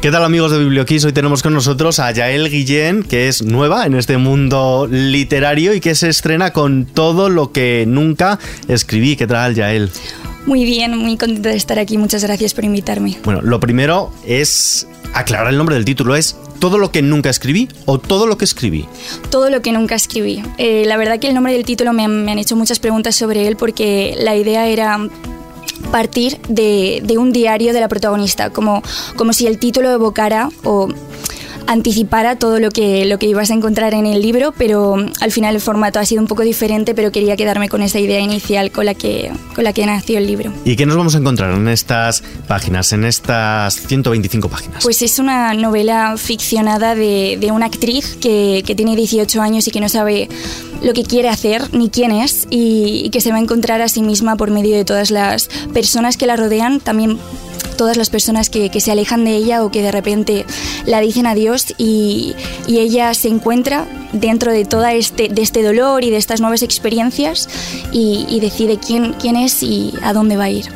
¿Qué tal amigos de Biblioquiz? Hoy tenemos con nosotros a Yael Guillén, que es nueva en este mundo literario y que se estrena con todo lo que nunca escribí. ¿Qué tal, Yael? Muy bien, muy contenta de estar aquí. Muchas gracias por invitarme. Bueno, lo primero es aclarar el nombre del título. ¿Es todo lo que nunca escribí o todo lo que escribí? Todo lo que nunca escribí. Eh, la verdad que el nombre del título me, me han hecho muchas preguntas sobre él porque la idea era partir de, de, un diario de la protagonista, como, como si el título evocara o anticipara todo lo que, lo que ibas a encontrar en el libro, pero al final el formato ha sido un poco diferente, pero quería quedarme con esa idea inicial con la que, con la que nació el libro. ¿Y qué nos vamos a encontrar en estas páginas, en estas 125 páginas? Pues es una novela ficcionada de, de una actriz que, que tiene 18 años y que no sabe lo que quiere hacer ni quién es y, y, que se va a encontrar a sí misma por medio de todas las personas que la rodean, también todas las personas que, que se alejan de ella o que de repente la dicen adiós y, y ella se encuentra dentro de todo este, de este dolor y de estas nuevas experiencias y, y decide quién, quién es y a dónde va a ir.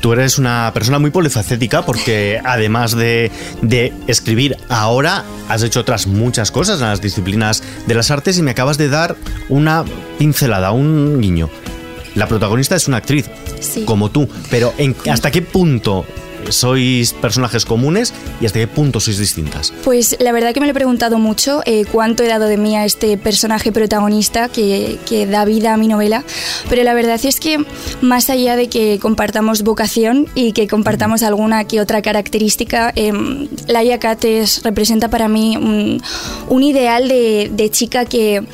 Tú eres una persona muy polifacética porque además de, de, escribir, ahora has hecho otras muchas cosas en las disciplinas de las artes y me acabas de dar una pincelada, un guiño. La protagonista es una actriz, sí. como tú, pero ¿en, ¿hasta qué punto sois personajes comunes y hasta qué punto sois distintas? Pues la verdad que me lo he preguntado mucho, eh, cuánto he dado de mí a este personaje protagonista que, que, da vida a mi novela, pero la verdad es que más allá de que compartamos vocación y que compartamos alguna que otra característica, eh, Laia Cates representa para mí un, ideal de, de chica que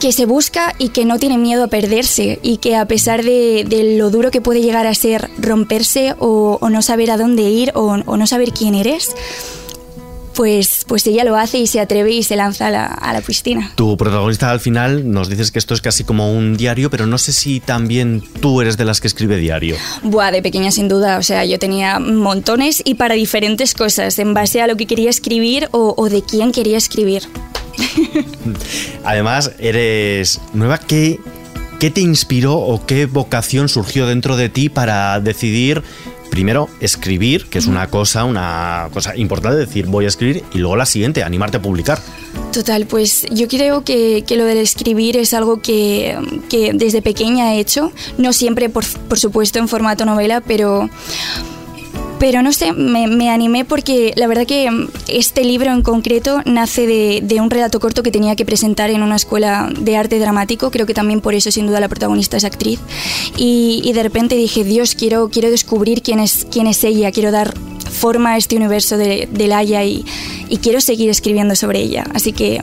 que se busca y que no tiene miedo a perderse y que a pesar de, de lo duro que puede llegar a ser romperse o, o no saber a dónde ir o, o, no saber quién eres, pues, pues ella lo hace y se atreve y se lanza a la, a la piscina. Tu protagonista al final nos dices que esto es casi como un diario, pero no sé si también tú eres de las que escribe diario. Buah, de pequeña sin duda, o sea, yo tenía montones y para diferentes cosas, en base a lo que quería escribir o, o de quién quería escribir. Además, eres nueva. ¿Qué, ¿Qué te inspiró o qué vocación surgió dentro de ti para decidir primero escribir, que es una cosa, una cosa importante, decir voy a escribir, y luego la siguiente, animarte a publicar. Total, pues yo creo que, que lo del escribir es algo que, que, desde pequeña he hecho, no siempre por, por supuesto en formato novela, pero pero no sé, me, animé porque la verdad que este libro en concreto nace de, un relato corto que tenía que presentar en una escuela de arte dramático, creo que también por eso sin duda la protagonista es actriz, y, de repente dije, Dios, quiero, quiero descubrir quién es, quién es ella, quiero dar forma a este universo de, de Laia y quiero seguir escribiendo sobre ella, así que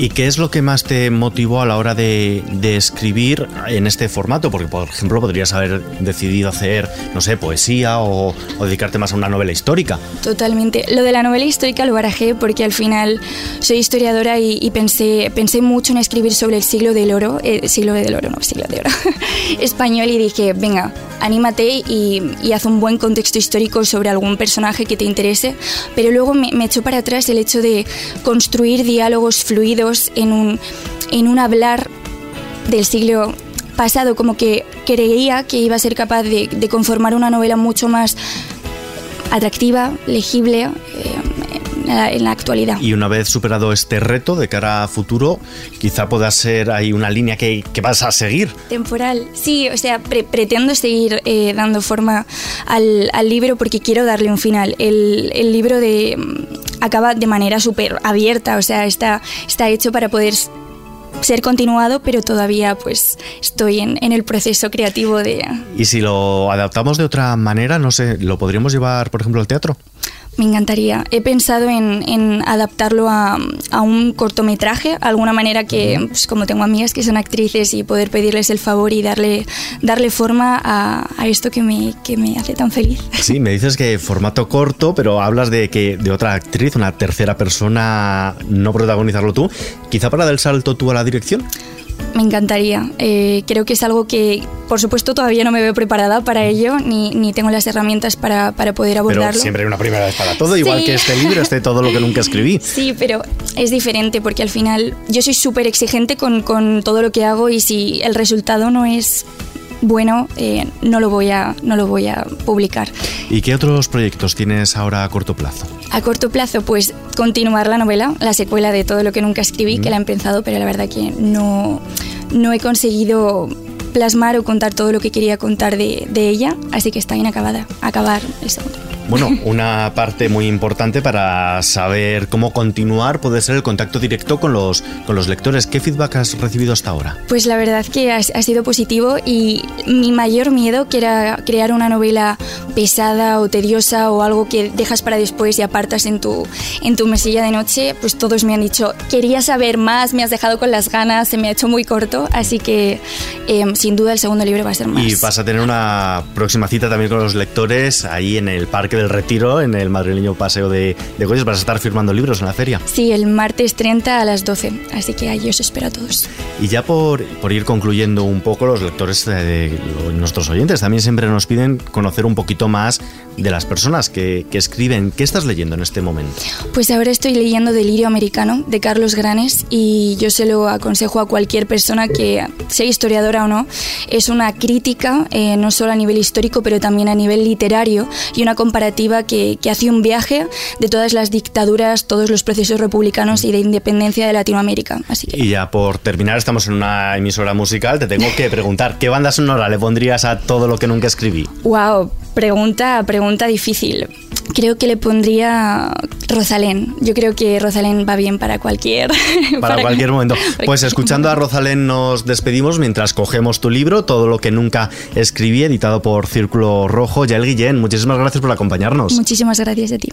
¿Y qué es lo que más te motivó a la hora de, de, escribir en este formato? Porque, por ejemplo, podrías haber decidido hacer, no sé, poesía o, o, dedicarte más a una novela histórica. Totalmente. Lo de la novela histórica lo barajé porque al final soy historiadora y, y pensé, pensé mucho en escribir sobre el siglo del oro, eh, siglo del oro, no, siglo de oro, español y dije, venga, anímate y, y, haz un buen contexto histórico sobre algún personaje que te interese, pero luego me, me echó para atrás el hecho de construir diálogos fluidos en un, en un hablar del siglo pasado, como que creía que iba a ser capaz de, conformar una novela mucho más atractiva, legible. Eh, en la actualidad. Y una vez superado este reto de cara a futuro, quizá pueda ser ahí una línea que, que vas a seguir. Temporal, sí, o sea, pre pretendo seguir eh, dando forma al, al, libro porque quiero darle un final. El, el libro de, acaba de manera súper abierta, o sea, está, está hecho para poder ser continuado, pero todavía pues estoy en, en, el proceso creativo de... Y si lo adaptamos de otra manera, no sé, ¿lo podríamos llevar, por ejemplo, al teatro? Me encantaría. He pensado en, en adaptarlo a, a, un cortometraje, alguna manera que, pues, como tengo amigas que son actrices y poder pedirles el favor y darle, darle forma a, a, esto que me, que me hace tan feliz. Sí, me dices que formato corto, pero hablas de que de otra actriz, una tercera persona, no protagonizarlo tú. Quizá para dar el salto tú a la dirección. Me encantaría. Eh, creo que es algo que, por supuesto, todavía no me veo preparada para ello, ni, ni tengo las herramientas para, para, poder abordarlo. Pero siempre hay una primera vez para todo, sí. igual que este libro, este todo lo que nunca escribí. Sí, pero es diferente porque al final yo soy súper exigente con, con todo lo que hago y si el resultado no es bueno, eh, no, lo voy a, no lo voy a publicar. ¿Y qué otros proyectos tienes ahora a corto plazo? A corto plazo, pues continuar la novela, la secuela de todo lo que nunca escribí, que la he empezado, pero la verdad que no, no he conseguido plasmar o contar todo lo que quería contar de, de ella, así que está inacabada, acabar segundo. Bueno, una parte muy importante para saber cómo continuar puede ser el contacto directo con los, con los lectores. ¿Qué feedback has recibido hasta ahora? Pues la verdad que ha, ha sido positivo y mi mayor miedo, que era crear una novela pesada o tediosa o algo que dejas para después y apartas en tu, en tu mesilla de noche, pues todos me han dicho, quería saber más, me has dejado con las ganas, se me ha hecho muy corto, así que eh, sin duda el segundo libro va a ser más. Y vas a tener una próxima cita también con los lectores ahí en el Parque del Retiro, en el madrileño Paseo de, de Goyes. Vas a estar firmando libros en la feria. Sí, el martes 30 a las 12, así que ahí os espero a todos. Y ya por, por ir concluyendo un poco, los lectores de, de nuestros oyentes también siempre nos piden conocer un poquito más de las personas que, que, escriben. ¿Qué estás leyendo en este momento? Pues ahora estoy leyendo Delirio Americano de Carlos Granes y yo se lo aconsejo a cualquier persona que sea historiadora o no. Es una crítica, eh, no solo a nivel histórico, pero también a nivel literario y una comparativa que, que hace un viaje de todas las dictaduras, todos los procesos republicanos y de independencia de Latinoamérica. Así que... Y ya por terminar, estamos en una emisora musical, te tengo que preguntar, ¿qué banda sonora le pondrías a todo lo que nunca escribí? Wow, pregunta, pregunta difícil. Creo que le pondría Rosalén. Yo creo que Rosalén va bien para cualquier... Para, para cualquier momento. Pues escuchando a Rosalén nos despedimos mientras cogemos tu libro, Todo lo que nunca escribí, editado por Círculo Rojo. Yael Guillén, muchísimas gracias por acompañarnos. Muchísimas gracias a ti.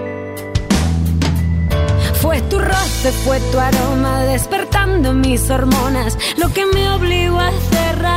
Fue tu roce, fue tu aroma despertando mis hormonas, lo que me obligó a cerrar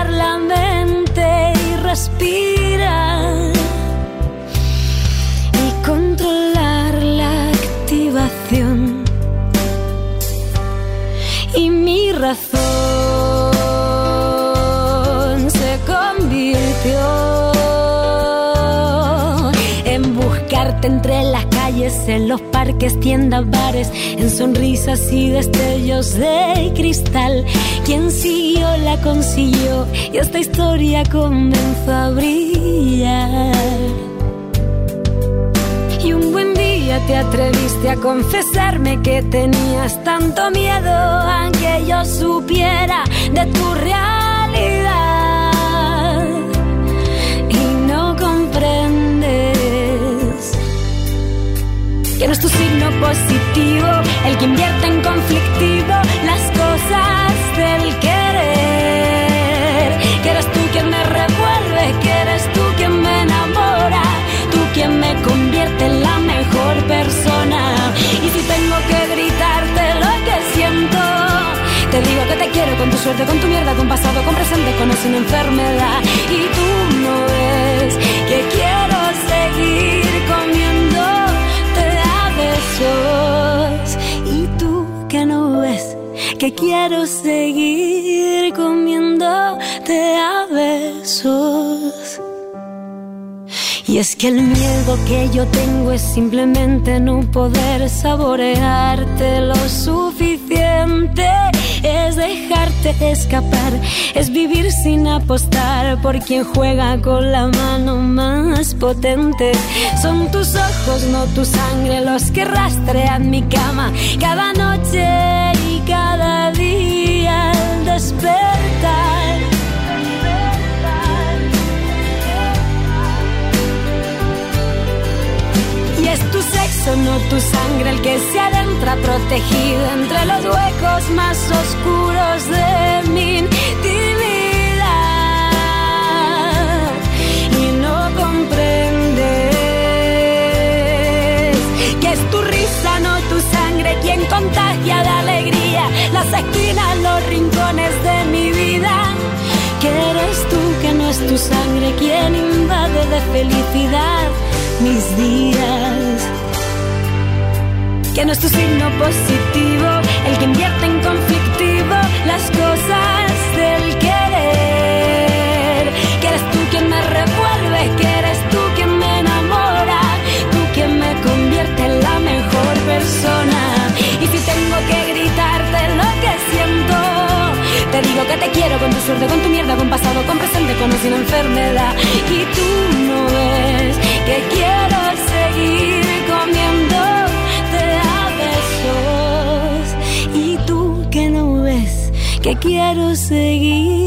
entre las calles, en los parques, tiendas, bares, en sonrisas y destellos de cristal. Quien siguió la consiguió y esta historia comenzó a brillar. Y un buen día te atreviste a confesarme que tenías tanto miedo a que yo supiera de tu realidad. Que no es tu signo positivo el que invierte en conflictivo las cosas del querer. Que eres tú quien me revuelve, que eres tú quien me enamora, tú quien me convierte en la mejor persona. Y si tengo que gritarte lo que siento, te digo que te quiero con tu suerte, con tu mierda, con pasado, con presente, con sin enfermedad. Y tú no ves que quiero seguir comiéndote a besos. Y es que el miedo que yo tengo es simplemente no poder saborearte lo suficiente. Es dejarte escapar, es vivir sin apostar por quien juega con la mano más potente. Son tus ojos, no tu sangre, los que rastrean mi cama cada noche despertar. Y es tu sexo, no tu sangre, el que se adentra protegido entre los huecos más oscuros de mi intimidad. Y no comprendes que es tu risa, no tu sangre, quien contagia las esquinas, los rincones de mi vida. Que eres tú, que no es tu sangre quien invade de felicidad mis días. Que no es tu signo positivo, el que invierte en y tú no ves que quiero seguir comiéndote a besos. Y tú que no ves que quiero seguir